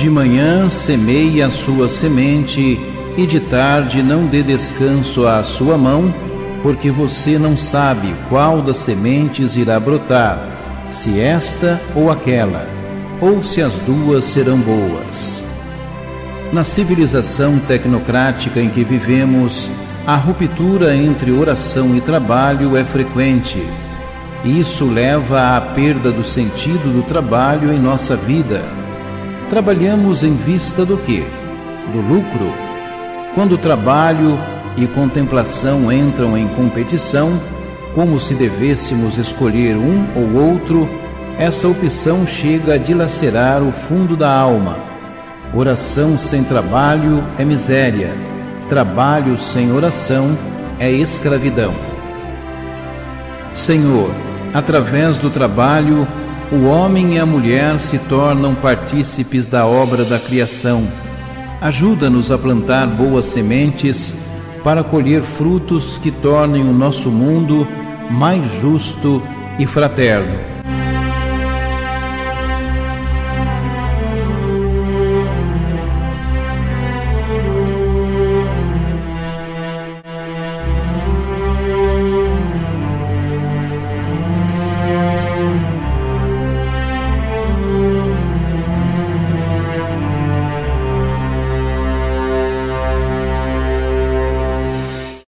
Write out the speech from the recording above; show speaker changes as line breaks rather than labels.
De manhã semeie a sua semente, e de tarde não dê descanso à sua mão, porque você não sabe qual das sementes irá brotar, se esta ou aquela, ou se as duas serão boas. Na civilização tecnocrática em que vivemos, a ruptura entre oração e trabalho é frequente. Isso leva à perda do sentido do trabalho em nossa vida. Trabalhamos em vista do quê? Do lucro. Quando trabalho e contemplação entram em competição, como se devêssemos escolher um ou outro, essa opção chega a dilacerar o fundo da alma. Oração sem trabalho é miséria Trabalho sem oração é escravidão. Senhor, através do trabalho, o homem e a mulher se tornam partícipes da obra da criação. Ajuda-nos a plantar boas sementes para colher frutos que tornem o nosso mundo mais justo e fraterno.